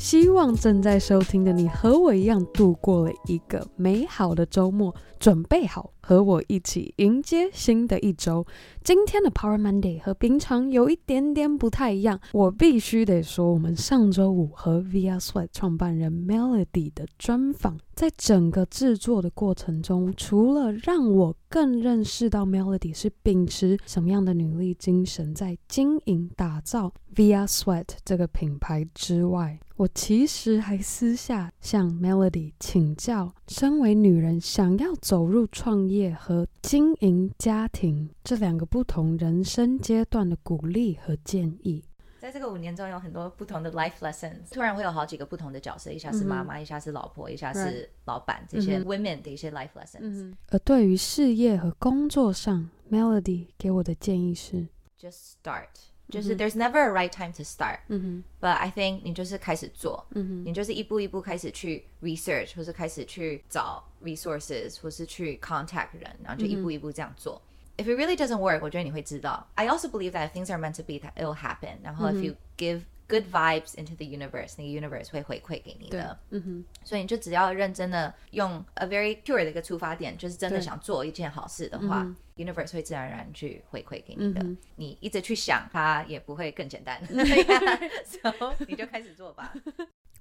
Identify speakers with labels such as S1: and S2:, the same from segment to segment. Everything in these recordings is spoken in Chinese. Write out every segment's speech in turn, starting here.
S1: 希望正在收听的你和我一样度过了一个美好的周末，准备好和我一起迎接新的一周。今天的 Power Monday 和平常有一点点不太一样，我必须得说，我们上周五和 Via Sweat 创办人 Melody 的专访，在整个制作的过程中，除了让我更认识到 Melody 是秉持什么样的女力精神在经营打造 Via Sweat 这个品牌之外，我其实还私下向 Melody 请教，身为女人想要走入创业和经营家庭这两个。不同人生阶段的鼓励和建议，
S2: 在这个五年中有很多不同的 life lessons。突然会有好几个不同的角色，一下是妈妈，嗯、一下是老婆，一下是老板，这些 women 的一些 life lessons。嗯、
S1: 而对于事业和工作上，Melody 给我的建议是
S2: ？：just start，就是 there's never a right time to start。嗯哼，but I think 你就是开始做，嗯哼，你就是一步一步开始去 research，或是开始去找 resources，或是去 contact 人，然后就一步一步这样做。嗯 If it really doesn't work，我觉得你会知道。I also believe that if things are meant to be, that it'll happen。然后，if you give good vibes into the universe，那个 universe 会回馈给你的。嗯哼。所以你就只要认真的用 a very pure 的一个出发点，就是真的想做一件好事的话，universe 会自然而然去回馈给你的。你一直去想它，也不会更简单。So 你就开始做吧。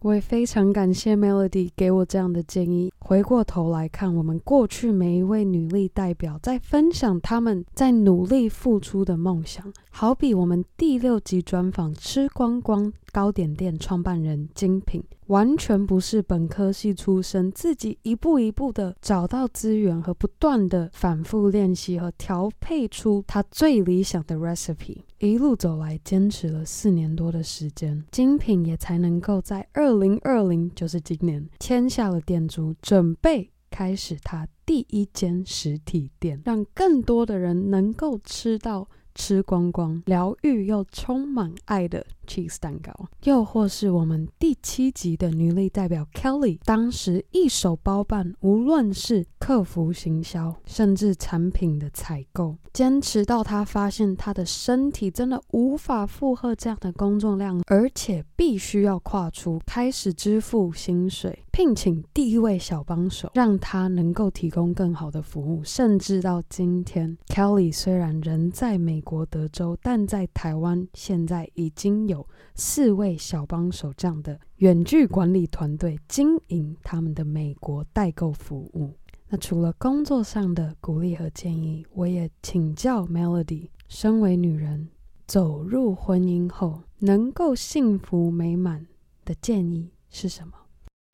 S1: 我也非常感谢 Melody 给我这样的建议。 回过头来看，我们过去每一位女力代表在分享他们在努力付出的梦想，好比我们第六集专访吃光光糕点店创办人精品，完全不是本科系出身，自己一步一步的找到资源和不断的反复练习和调配出他最理想的 recipe，一路走来坚持了四年多的时间，精品也才能够在二零二零，就是今年签下了店租，准备开始他第一间实体店，让更多的人能够吃到吃光光疗愈又充满爱的。Cheese 蛋糕，又或是我们第七集的女力代表 Kelly，当时一手包办，无论是客服行销，甚至产品的采购，坚持到她发现她的身体真的无法负荷这样的工作量，而且必须要跨出，开始支付薪水，聘请第一位小帮手，让她能够提供更好的服务，甚至到今天，Kelly 虽然人在美国德州，但在台湾现在已经有。四位小帮手这样的远距管理团队经营他们的美国代购服务。那除了工作上的鼓励和建议，我也请教 Melody，身为女人走入婚姻后能够幸福美满的建议是什么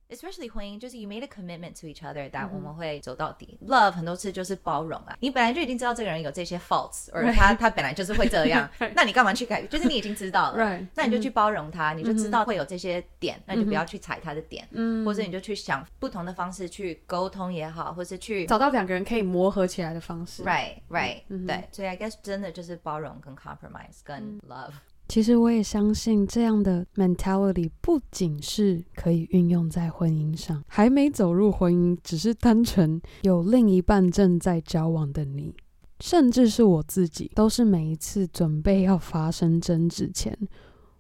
S2: ？Especially 婚姻，就是 you made a commitment to each other，但我们会走到底。Mm hmm. Love 很多次就是包容啊，你本来就已经知道这个人有这些 faults，而他.他本来就是会这样 那你干嘛去改？就是你已经知道了，Right. 那你就去包容他，mm hmm. 你就知道会有这些点，那你就不要去踩他的点，mm hmm. 或者你就去想不同的方式去沟通也好，或是去
S1: 找到两个人可以磨合起来的方式。
S2: Right, right，、mm hmm. 对，所以 I guess 真的就是包容跟 compromise 跟 love。
S1: 其实我也相信这样的 mentality 不仅是可以运用在婚姻上，还没走入婚姻，只是单纯有另一半正在交往的你，甚至是我自己，都是每一次准备要发生争执前，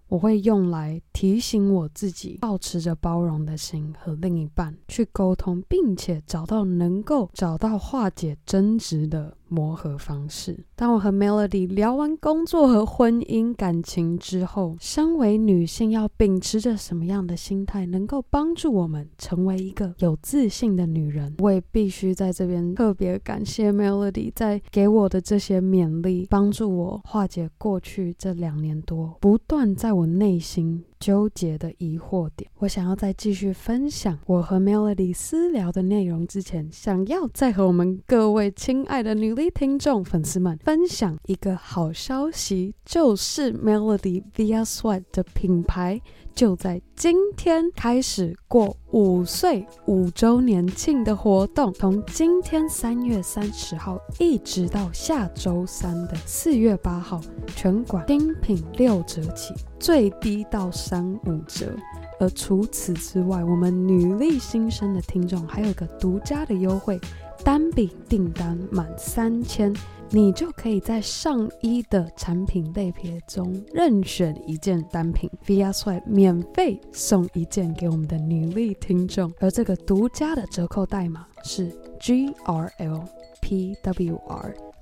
S1: 我会用来提醒我自己，保持着包容的心和另一半去沟通，并且找到能够找到化解争执的磨合方式。当我和 Melody 聊完工作和婚姻感情之后，身为女性要秉持着什么样的心态，能够帮助我们成为一个有自信的女人？我也必须在这边特别感谢 Melody 在给我的这些勉励，帮助我化解过去这两年多不断在我内心纠结的疑惑点，我想要再继续分享我和 Melody 私聊的内容之前，想要再和我们各位亲爱的女力听众粉丝们分享一个好消息，就是 Melody Via Sweat 的品牌就在今天开始过五岁五周年庆的活动，从今天三月三十号一直到下周三的四月八号，全馆精品六折起。最低到三五折，而除此之外，我们女力新生的听众还有一个独家的优惠，单笔订单满三千，你就可以在上衣的产品类别中任选一件单品，Via Swipe 免费送一件给我们的女力听众，而这个独家的折扣代码是 GRLPWR。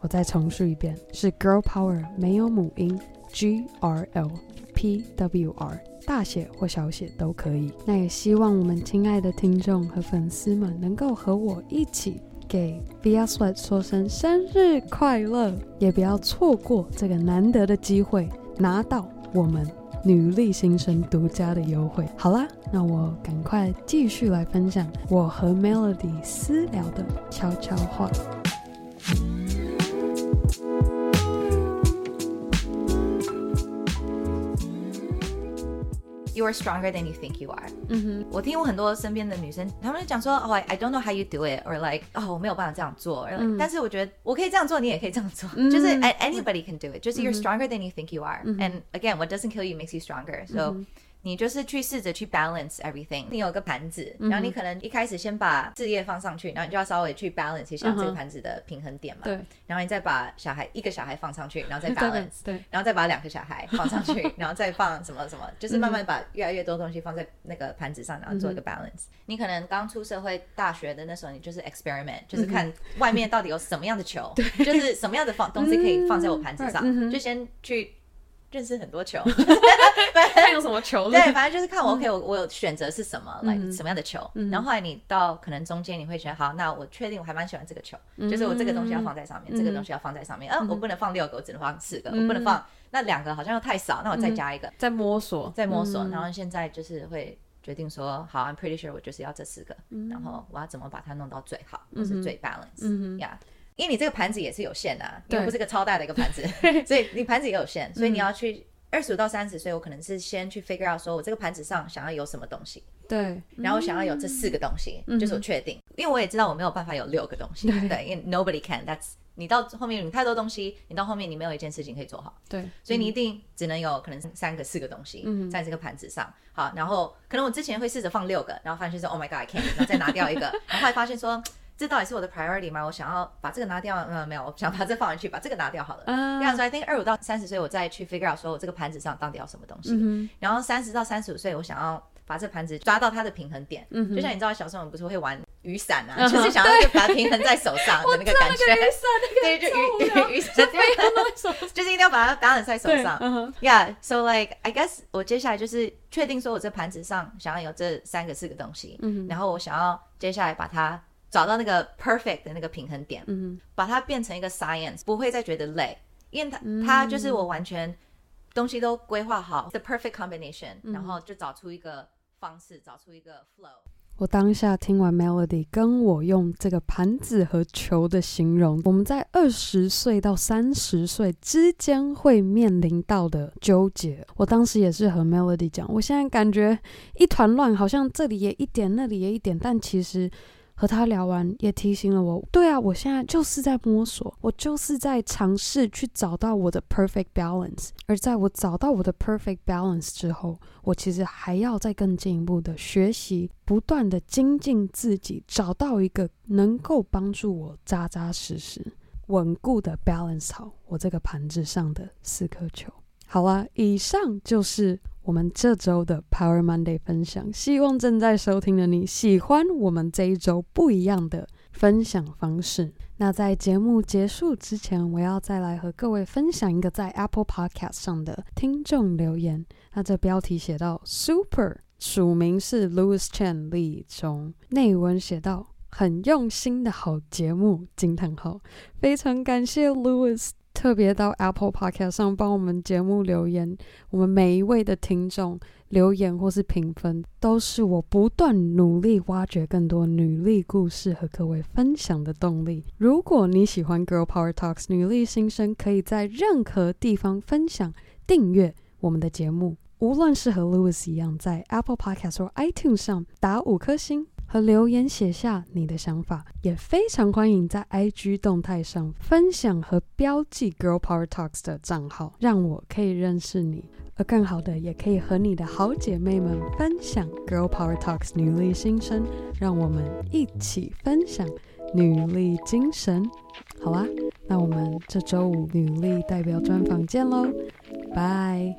S1: 我再重述一遍，是 Girl Power 没有母音，GRLPWR，大写或小写都可以。那也希望我们亲爱的听众和粉丝们能够和我一起给 Via Sweat 说声生日快乐，也不要错过这个难得的机会，拿到我们女力新生独家的优惠。好啦，那我赶快继续来分享我和 Melody 私聊的悄悄话。
S2: You are stronger than you think you are。嗯哼，我听我很多身边的女生，她们讲说，哦、oh,，I don't know how you do it，or like，哦、oh,，我没有办法这样做。嗯、但是我觉得我可以这样做，你也可以这样做，嗯、就是 anybody can do it，就是 you're stronger than you think you are。嗯、And again，what doesn't kill you makes you stronger。So、嗯 你就是去试着去 balance everything。你有个盘子，然后你可能一开始先把事业放上去，然后你就要稍微去 balance 一下这个盘子的平衡点嘛。对。然后你再把小孩一个小孩放上去，然后再 balance。对。然后再把两个小孩放上去，然后再放什么什么，就是慢慢把越来越多东西放在那个盘子上，然后做一个 balance。你可能刚出社会大学的那时候，你就是 experiment，就是看外面到底有什么样的球，就是什么样的放东西可以放在我盘子上，就先去。认识很多球，
S1: 看有什么球。
S2: 对，反正就是看我 OK，我我有选择是什么，来什么样的球。然后后来你到可能中间你会觉得，好，那我确定我还蛮喜欢这个球，就是我这个东西要放在上面，这个东西要放在上面。嗯，我不能放六个，我只能放四个，我不能放那两个好像又太少，那我再加一个，
S1: 再摸索，
S2: 再摸索。然后现在就是会决定说，好，I'm pretty sure 我就是要这四个，然后我要怎么把它弄到最好，就是最 balance，呀。因为你这个盘子也是有限的，因为不是个超大的一个盘子，所以你盘子也有限，所以你要去二十五到三十岁，我可能是先去 figure out 说我这个盘子上想要有什么东西，
S1: 对，
S2: 然后想要有这四个东西，就是我确定，因为我也知道我没有办法有六个东西，对，因为 nobody can，that's 你到后面你太多东西，你到后面你没有一件事情可以做好，对，所以你一定只能有可能三个四个东西在这个盘子上，好，然后可能我之前会试着放六个，然后发现说 oh my god I can't，然后再拿掉一个，然后后来发现说。这到底是我的 priority 吗？我想要把这个拿掉，嗯，没有，我想把这放回去，把这个拿掉好了。嗯，这样说，I think 二五到三十岁，我再去 figure out 说我这个盘子上到底要什么东西。嗯，然后三十到三十五岁，我想要把这盘子抓到它的平衡点。嗯，就像你知道，小时候我们不是会玩雨伞啊，就是想要把它平衡在手上的那个 感觉。对，就雨 雨雨伞，就是一定要把它打在手上。嗯 Yeah，so like I guess 我接下来就是确定说我这盘子上想要有这三个四个东西。嗯，然后我想要接下来把它。找到那个 perfect 的那个平衡点，嗯，把它变成一个 science，不会再觉得累，因为它、嗯、它就是我完全东西都规划好，the perfect combination，、嗯、然后就找出一个方式，找出一个 flow。
S1: 我当下听完 Melody 跟我用这个盘子和球的形容，我们在二十岁到三十岁之间会面临到的纠结，我当时也是和 Melody 讲，我现在感觉一团乱，好像这里也一点，那里也一点，但其实。和他聊完，也提醒了我，对啊，我现在就是在摸索，我就是在尝试去找到我的 perfect balance。而在我找到我的 perfect balance 之后，我其实还要再更进一步的学习，不断的精进自己，找到一个能够帮助我扎扎实实、稳固的 balance 好我这个盘子上的四颗球。好啊，以上就是。我们这周的 Power Monday 分享，希望正在收听的你喜欢我们这一周不一样的分享方式。那在节目结束之前，我要再来和各位分享一个在 Apple Podcast 上的听众留言。那这标题写到 Super，署名是 Louis Chen 立中，内文写到很用心的好节目，惊叹号！非常感谢 Louis。特别到 Apple Podcast 上帮我们节目留言，我们每一位的听众留言或是评分，都是我不断努力挖掘更多女力故事和各位分享的动力。如果你喜欢 Girl Power Talks 女力新生，可以在任何地方分享、订阅我们的节目，无论是和 Louis 一样，在 Apple Podcast 或 iTunes 上打五颗星。和留言写下你的想法，也非常欢迎在 IG 动态上分享和标记 Girl Power Talks 的账号，让我可以认识你。而更好的也可以和你的好姐妹们分享 Girl Power Talks 女力新生，让我们一起分享女力精神。好啦，那我们这周五女力代表专访见喽，拜。